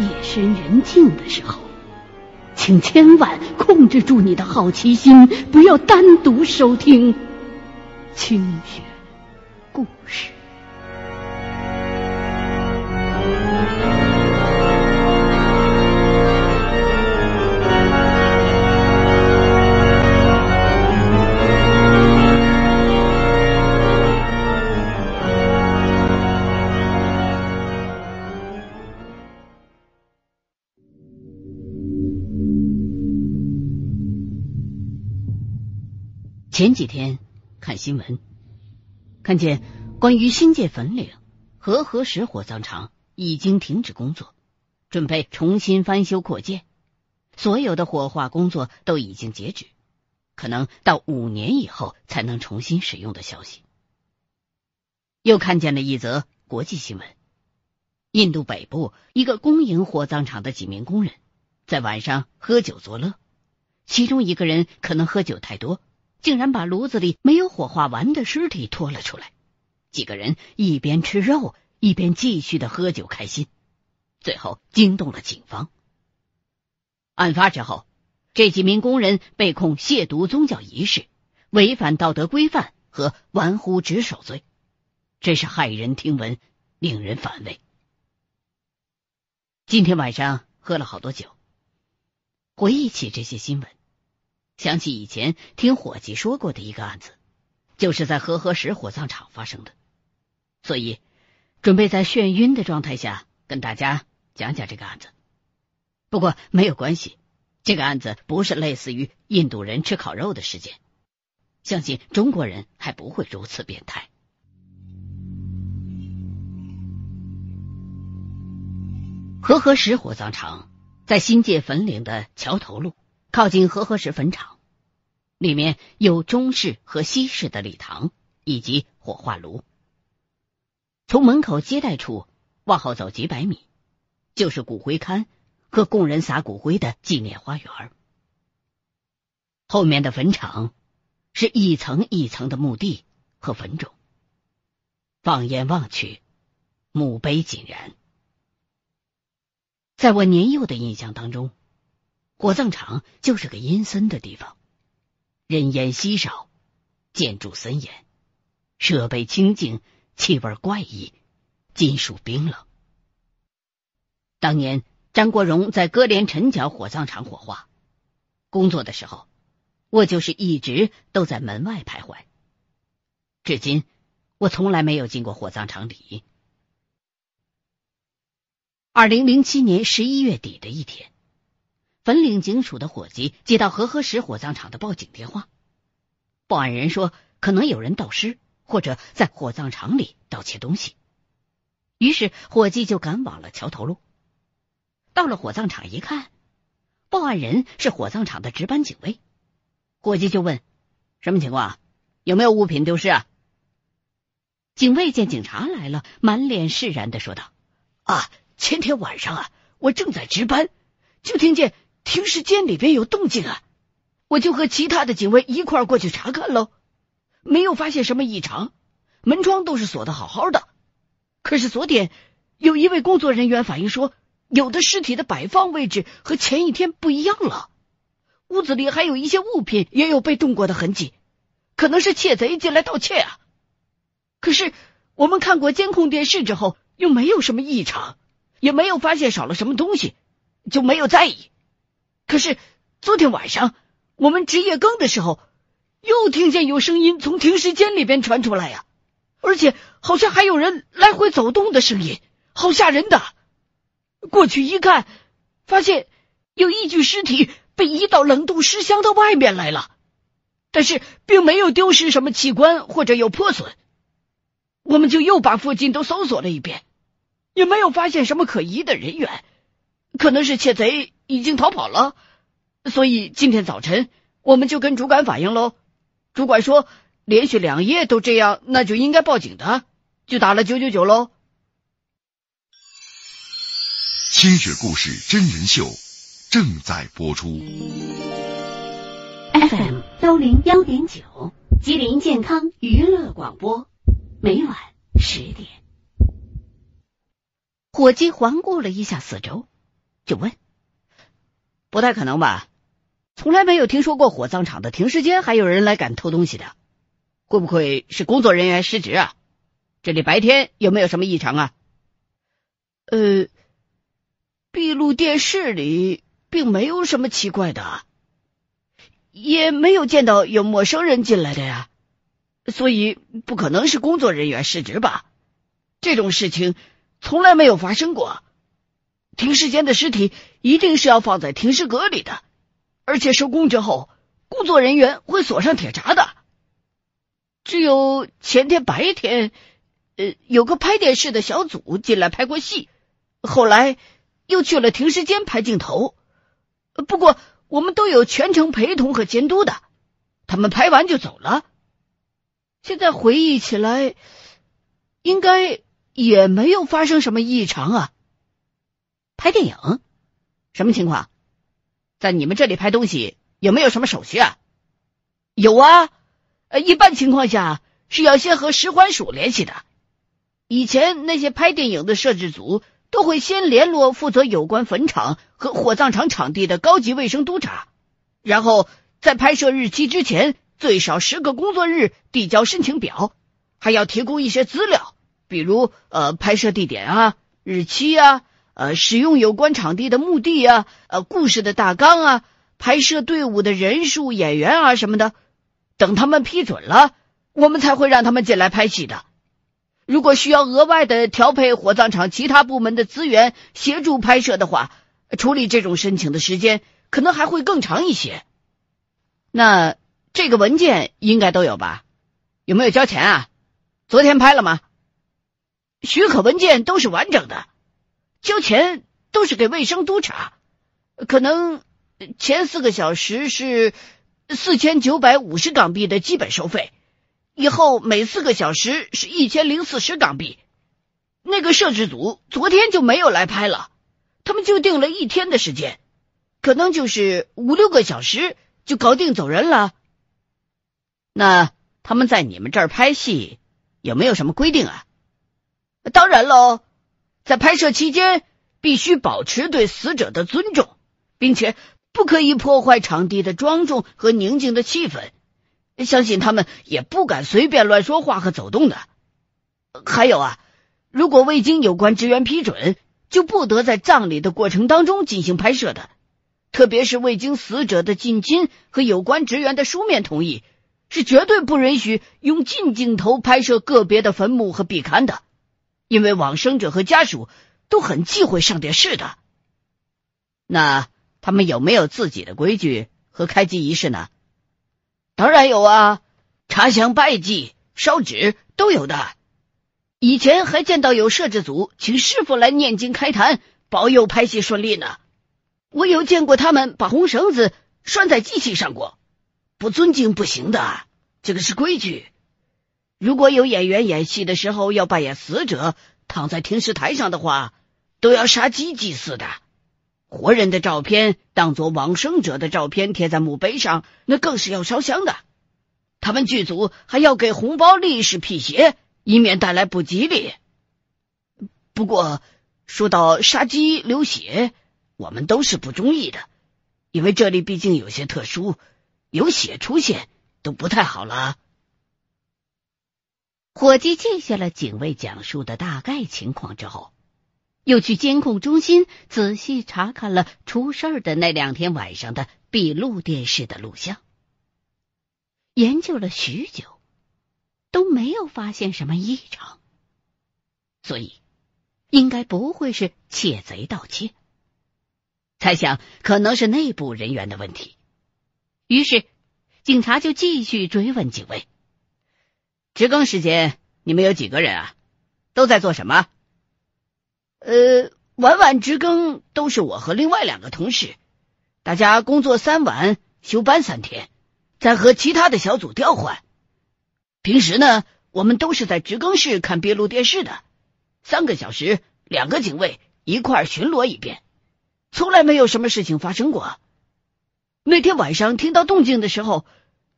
夜深人静的时候，请千万控制住你的好奇心，不要单独收听清雪故事。前几天看新闻，看见关于新界粉岭和合石火葬场已经停止工作，准备重新翻修扩建，所有的火化工作都已经截止，可能到五年以后才能重新使用的消息。又看见了一则国际新闻：印度北部一个公营火葬场的几名工人在晚上喝酒作乐，其中一个人可能喝酒太多。竟然把炉子里没有火化完的尸体拖了出来，几个人一边吃肉一边继续的喝酒开心，最后惊动了警方。案发之后，这几名工人被控亵渎宗教仪式、违反道德规范和玩忽职守罪，真是骇人听闻，令人反胃。今天晚上喝了好多酒，回忆起这些新闻。想起以前听伙计说过的一个案子，就是在和合石火葬场发生的，所以准备在眩晕的状态下跟大家讲讲这个案子。不过没有关系，这个案子不是类似于印度人吃烤肉的事件，相信中国人还不会如此变态。和合石火葬场在新界粉岭的桥头路。靠近和合石坟场，里面有中式和西式的礼堂以及火化炉。从门口接待处往后走几百米，就是骨灰龛和供人撒骨灰的纪念花园。后面的坟场是一层一层的墓地和坟冢。放眼望去，墓碑井然。在我年幼的印象当中。火葬场就是个阴森的地方，人烟稀少，建筑森严，设备清静，气味怪异，金属冰冷。当年张国荣在歌连陈角火葬场火化工作的时候，我就是一直都在门外徘徊。至今，我从来没有进过火葬场里。二零零七年十一月底的一天。粉岭警署的伙计接到和合石火葬场的报警电话，报案人说可能有人盗尸或者在火葬场里盗窃东西，于是伙计就赶往了桥头路。到了火葬场一看，报案人是火葬场的值班警卫，伙计就问：“什么情况？有没有物品丢失啊？”警卫见警察来了，满脸释然的说道：“啊，前天晚上啊，我正在值班，就听见。”停尸间里边有动静啊！我就和其他的警卫一块过去查看喽，没有发现什么异常，门窗都是锁的好好的。可是昨天有一位工作人员反映说，有的尸体的摆放位置和前一天不一样了，屋子里还有一些物品也有被动过的痕迹，可能是窃贼进来盗窃啊。可是我们看过监控电视之后，又没有什么异常，也没有发现少了什么东西，就没有在意。可是昨天晚上我们值夜更的时候，又听见有声音从停尸间里边传出来呀，而且好像还有人来回走动的声音，好吓人的。过去一看，发现有一具尸体被移到冷冻尸箱的外面来了，但是并没有丢失什么器官或者有破损。我们就又把附近都搜索了一遍，也没有发现什么可疑的人员。可能是窃贼已经逃跑了，所以今天早晨我们就跟主管反映喽。主管说连续两夜都这样，那就应该报警的，就打了九九九喽。清雪故事真人秀正在播出。FM 幺零幺点九，吉林健康娱乐广播，每晚十点。伙计环顾了一下四周。就问：“不太可能吧？从来没有听说过火葬场的停尸间还有人来敢偷东西的，会不会是工作人员失职啊？这里白天有没有什么异常啊？”呃，闭路电视里并没有什么奇怪的，也没有见到有陌生人进来的呀，所以不可能是工作人员失职吧？这种事情从来没有发生过。停尸间的尸体一定是要放在停尸阁里的，而且收工之后，工作人员会锁上铁闸的。只有前天白天，呃，有个拍电视的小组进来拍过戏，后来又去了停尸间拍镜头。不过我们都有全程陪同和监督的，他们拍完就走了。现在回忆起来，应该也没有发生什么异常啊。拍电影，什么情况？在你们这里拍东西有没有什么手续啊？有啊，呃，一般情况下是要先和使馆署联系的。以前那些拍电影的摄制组都会先联络负责有关坟场和火葬场场地的高级卫生督察，然后在拍摄日期之前最少十个工作日递交申请表，还要提供一些资料，比如呃拍摄地点啊、日期啊。呃，使用有关场地的目的啊，呃，故事的大纲啊，拍摄队伍的人数、演员啊什么的，等他们批准了，我们才会让他们进来拍戏的。如果需要额外的调配火葬场其他部门的资源协助拍摄的话，处理这种申请的时间可能还会更长一些。那这个文件应该都有吧？有没有交钱啊？昨天拍了吗？许可文件都是完整的。交钱都是给卫生督察，可能前四个小时是四千九百五十港币的基本收费，以后每四个小时是一千零四十港币。那个摄制组昨天就没有来拍了，他们就定了一天的时间，可能就是五六个小时就搞定走人了。那他们在你们这儿拍戏有没有什么规定啊？当然喽。在拍摄期间，必须保持对死者的尊重，并且不可以破坏场地的庄重和宁静的气氛。相信他们也不敢随便乱说话和走动的。还有啊，如果未经有关职员批准，就不得在葬礼的过程当中进行拍摄的。特别是未经死者的近亲和有关职员的书面同意，是绝对不允许用近镜头拍摄个别的坟墓和壁龛的。因为往生者和家属都很忌讳上电视的，那他们有没有自己的规矩和开机仪式呢？当然有啊，插香拜祭、烧纸都有的。以前还见到有摄制组请师傅来念经开坛，保佑拍戏顺利呢。我有见过他们把红绳子拴在机器上过，不尊敬不行的，这个是规矩。如果有演员演戏的时候要扮演死者躺在停尸台上的话，都要杀鸡祭祀的。活人的照片当做往生者的照片贴在墓碑上，那更是要烧香的。他们剧组还要给红包力士辟邪，以免带来不吉利。不过说到杀鸡流血，我们都是不中意的，因为这里毕竟有些特殊，有血出现都不太好了。伙计记下了警卫讲述的大概情况之后，又去监控中心仔细查看了出事儿的那两天晚上的闭路电视的录像，研究了许久，都没有发现什么异常，所以应该不会是窃贼盗窃，猜想可能是内部人员的问题。于是，警察就继续追问警卫。值更时间，你们有几个人啊？都在做什么？呃，晚晚值更都是我和另外两个同事，大家工作三晚，休班三天，再和其他的小组调换。平时呢，我们都是在值更室看闭路电视的，三个小时，两个警卫一块巡逻一遍，从来没有什么事情发生过。那天晚上听到动静的时候，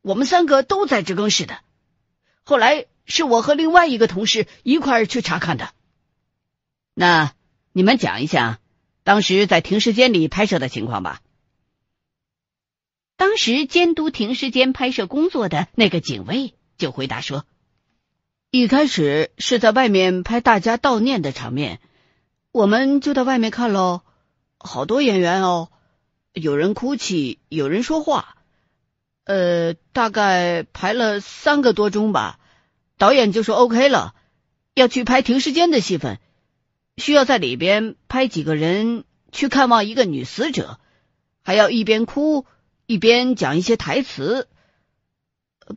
我们三个都在值更室的。后来是我和另外一个同事一块儿去查看的。那你们讲一下，当时在停尸间里拍摄的情况吧。当时监督停尸间拍摄工作的那个警卫就回答说：“一开始是在外面拍大家悼念的场面，我们就在外面看喽。好多演员哦，有人哭泣，有人说话。呃，大概排了三个多钟吧。导演就说 OK 了，要去拍停尸间的戏份，需要在里边拍几个人去看望一个女死者，还要一边哭。”一边讲一些台词，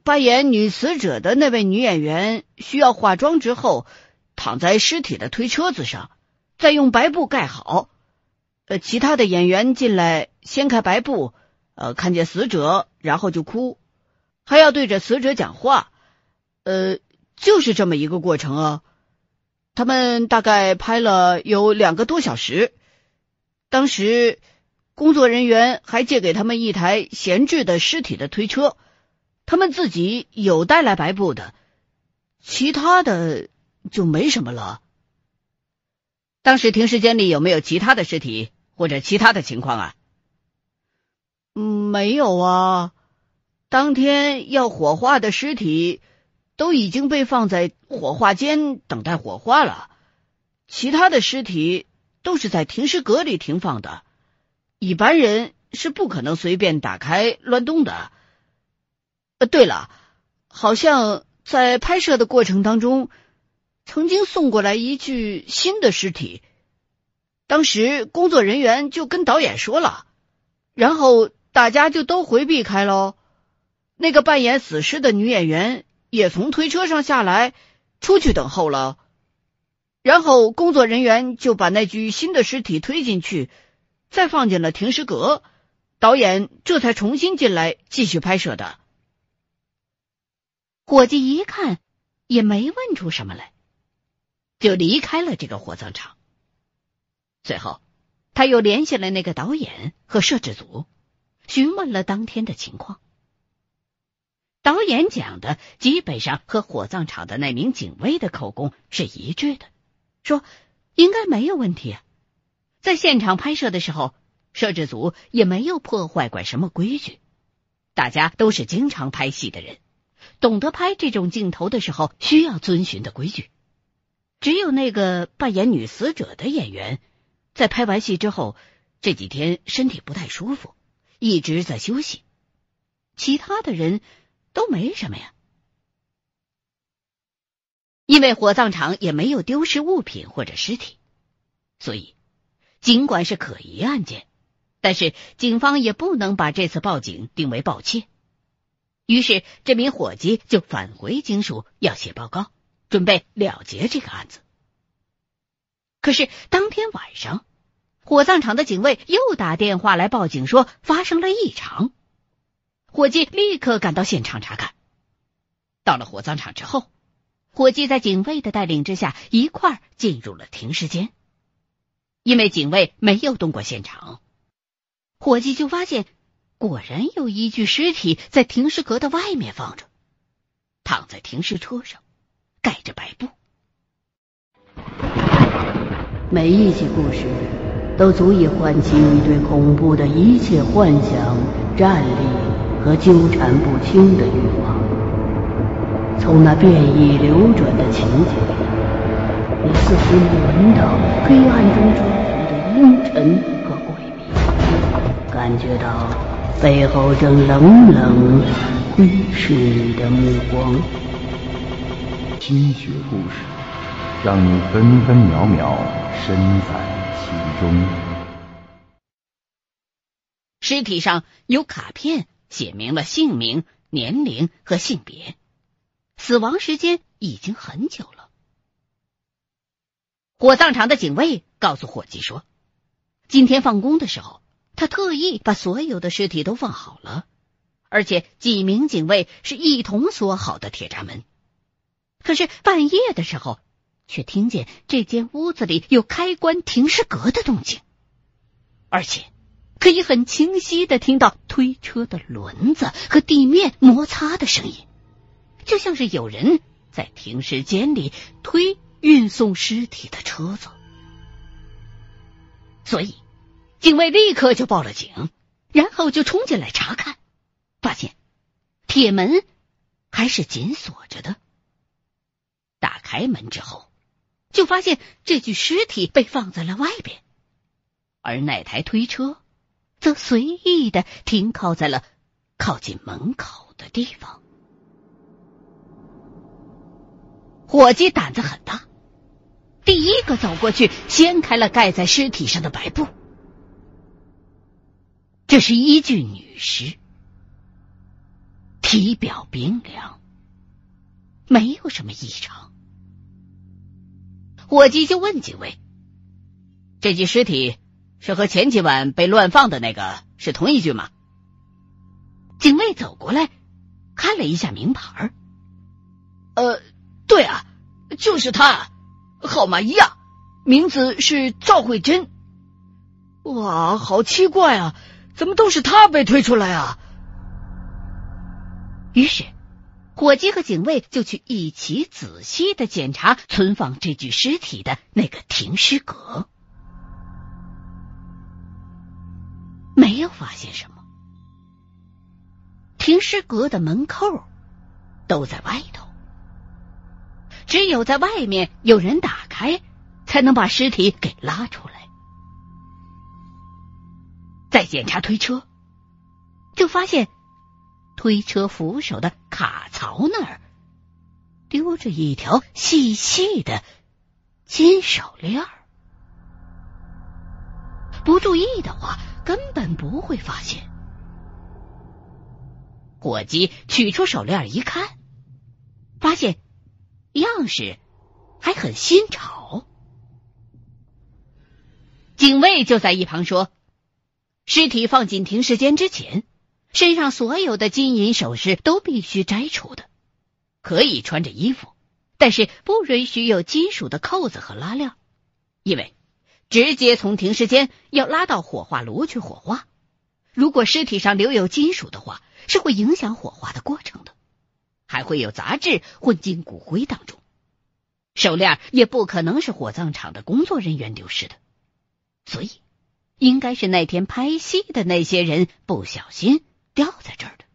扮演女死者的那位女演员需要化妆之后躺在尸体的推车子上，再用白布盖好。呃，其他的演员进来掀开白布，呃，看见死者然后就哭，还要对着死者讲话。呃，就是这么一个过程啊。他们大概拍了有两个多小时，当时。工作人员还借给他们一台闲置的尸体的推车，他们自己有带来白布的，其他的就没什么了。当时停尸间里有没有其他的尸体或者其他的情况啊？嗯，没有啊。当天要火化的尸体都已经被放在火化间等待火化了，其他的尸体都是在停尸阁里停放的。一般人是不可能随便打开乱动的。呃，对了，好像在拍摄的过程当中，曾经送过来一具新的尸体，当时工作人员就跟导演说了，然后大家就都回避开喽。那个扮演死尸的女演员也从推车上下来，出去等候了，然后工作人员就把那具新的尸体推进去。再放进了停尸阁，导演这才重新进来继续拍摄的。伙计一看也没问出什么来，就离开了这个火葬场。随后，他又联系了那个导演和摄制组，询问了当天的情况。导演讲的基本上和火葬场的那名警卫的口供是一致的，说应该没有问题啊。在现场拍摄的时候，摄制组也没有破坏过什么规矩，大家都是经常拍戏的人，懂得拍这种镜头的时候需要遵循的规矩。只有那个扮演女死者的演员，在拍完戏之后这几天身体不太舒服，一直在休息，其他的人都没什么呀。因为火葬场也没有丢失物品或者尸体，所以。尽管是可疑案件，但是警方也不能把这次报警定为盗窃。于是，这名伙计就返回警署要写报告，准备了结这个案子。可是当天晚上，火葬场的警卫又打电话来报警，说发生了异常。伙计立刻赶到现场查看。到了火葬场之后，伙计在警卫的带领之下，一块进入了停尸间。因为警卫没有动过现场，伙计就发现，果然有一具尸体在停尸格的外面放着，躺在停尸车上，盖着白布。每一起故事都足以唤起你对恐怖的一切幻想、战栗和纠缠不清的欲望。从那变异流转的情景。你似乎闻到黑暗中传来的阴沉和诡秘，感觉到背后正冷冷窥视你的目光。心血故事，让你分分秒秒身在其中。尸体上有卡片，写明了姓名、年龄和性别，死亡时间已经很久了。火葬场的警卫告诉伙计说：“今天放工的时候，他特意把所有的尸体都放好了，而且几名警卫是一同锁好的铁闸门。可是半夜的时候，却听见这间屋子里有开关停尸阁的动静，而且可以很清晰的听到推车的轮子和地面摩擦的声音，就像是有人在停尸间里推。”运送尸体的车子，所以警卫立刻就报了警，然后就冲进来查看，发现铁门还是紧锁着的。打开门之后，就发现这具尸体被放在了外边，而那台推车则随意的停靠在了靠近门口的地方。伙计胆子很大，第一个走过去掀开了盖在尸体上的白布。这是一具女尸，体表冰凉，没有什么异常。伙计就问警卫：“这具尸体是和前几晚被乱放的那个是同一具吗？”警卫走过来看了一下名牌呃。对啊，就是他，号码一样，名字是赵慧珍。哇，好奇怪啊，怎么都是他被推出来啊？于是，伙计和警卫就去一起仔细的检查存放这具尸体的那个停尸阁，没有发现什么，停尸阁的门扣都在外头。只有在外面有人打开，才能把尸体给拉出来。再检查推车，就发现推车扶手的卡槽那儿丢着一条细细的金手链不注意的话，根本不会发现。伙计取出手链一看，发现。样式还很新潮，警卫就在一旁说：“尸体放进停尸间之前，身上所有的金银首饰都必须摘除的。可以穿着衣服，但是不允许有金属的扣子和拉链，因为直接从停尸间要拉到火化炉去火化。如果尸体上留有金属的话，是会影响火化的过程的。”还会有杂质混进骨灰当中，手链也不可能是火葬场的工作人员丢失的，所以应该是那天拍戏的那些人不小心掉在这儿的。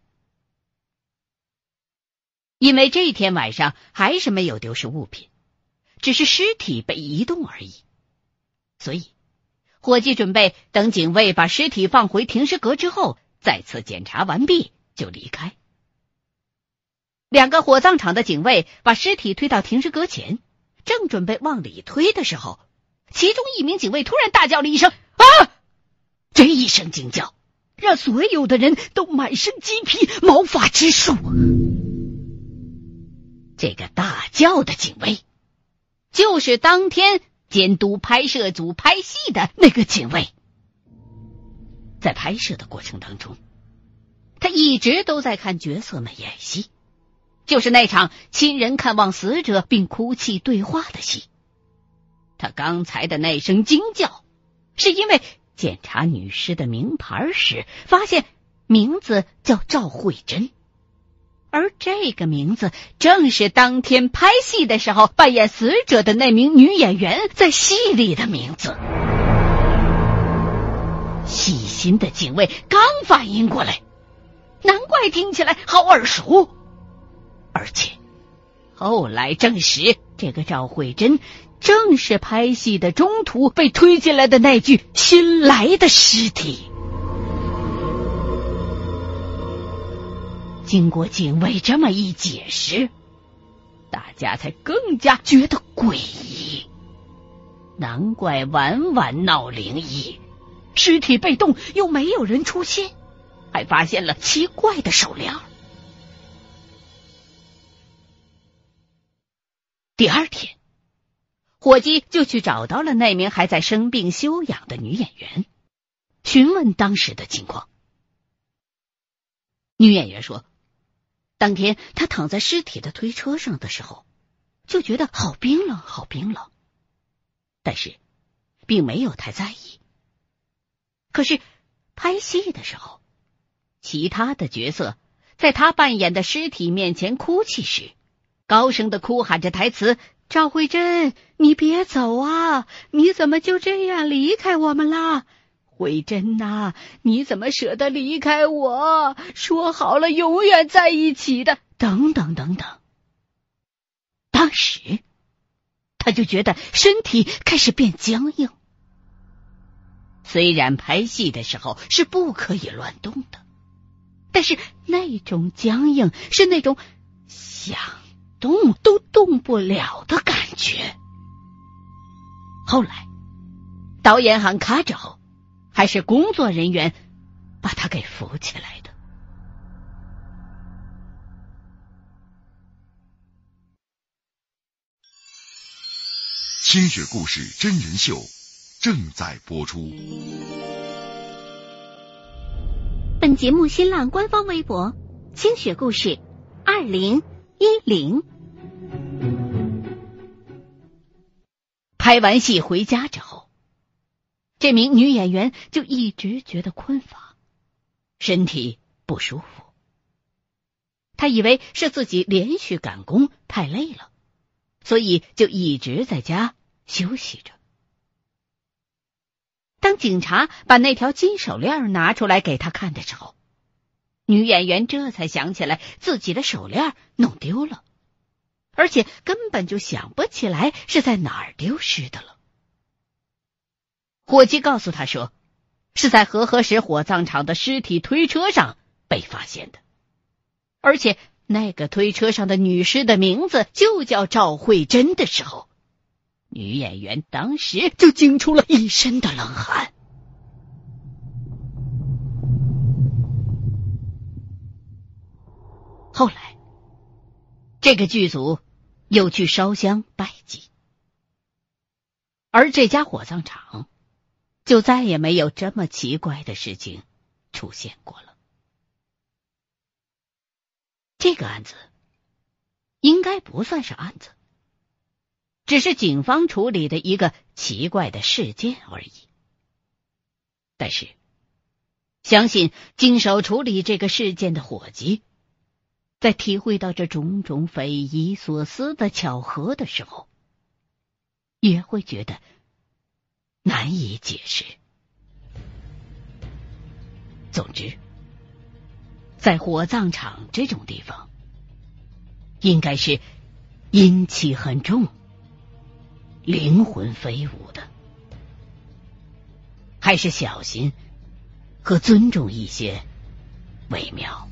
因为这天晚上还是没有丢失物品，只是尸体被移动而已，所以伙计准备等警卫把尸体放回停尸阁之后，再次检查完毕就离开。两个火葬场的警卫把尸体推到停尸阁前，正准备往里推的时候，其中一名警卫突然大叫了一声：“啊！”这一声惊叫让所有的人都满身鸡皮、毛发直竖。这个大叫的警卫，就是当天监督拍摄组拍戏的那个警卫。在拍摄的过程当中，他一直都在看角色们演戏。就是那场亲人看望死者并哭泣对话的戏。他刚才的那声惊叫，是因为检查女尸的名牌时发现名字叫赵慧珍，而这个名字正是当天拍戏的时候扮演死者的那名女演员在戏里的名字。细心的警卫刚反应过来，难怪听起来好耳熟。而且，后来证实，这个赵慧珍正是拍戏的中途被推进来的那具新来的尸体。经过警卫这么一解释，大家才更加觉得诡异。难怪晚晚闹灵异，尸体被动又没有人出现，还发现了奇怪的手链。第二天，伙计就去找到了那名还在生病休养的女演员，询问当时的情况。女演员说，当天她躺在尸体的推车上的时候，就觉得好冰冷，好冰冷，但是并没有太在意。可是拍戏的时候，其他的角色在她扮演的尸体面前哭泣时。高声的哭喊着台词：“赵慧珍，你别走啊！你怎么就这样离开我们啦？慧珍呐，你怎么舍得离开我？说好了永远在一起的，等等等等。当时他就觉得身体开始变僵硬。虽然拍戏的时候是不可以乱动的，但是那种僵硬是那种想动都动不了的感觉。后来，导演喊卡之后，还是工作人员把他给扶起来的。清雪故事真人秀正在播出。本节目新浪官方微博：清雪故事二零一零。拍完戏回家之后，这名女演员就一直觉得困乏，身体不舒服。她以为是自己连续赶工太累了，所以就一直在家休息着。当警察把那条金手链拿出来给她看的时候，女演员这才想起来自己的手链弄丢了。而且根本就想不起来是在哪儿丢失的了。伙计告诉他说，是在和合石火葬场的尸体推车上被发现的，而且那个推车上的女尸的名字就叫赵慧珍的时候，女演员当时就惊出了一身的冷汗。后来。这个剧组又去烧香拜祭，而这家火葬场就再也没有这么奇怪的事情出现过了。这个案子应该不算是案子，只是警方处理的一个奇怪的事件而已。但是，相信经手处理这个事件的伙计。在体会到这种种匪夷所思的巧合的时候，也会觉得难以解释。总之，在火葬场这种地方，应该是阴气很重、灵魂飞舞的，还是小心和尊重一些为妙。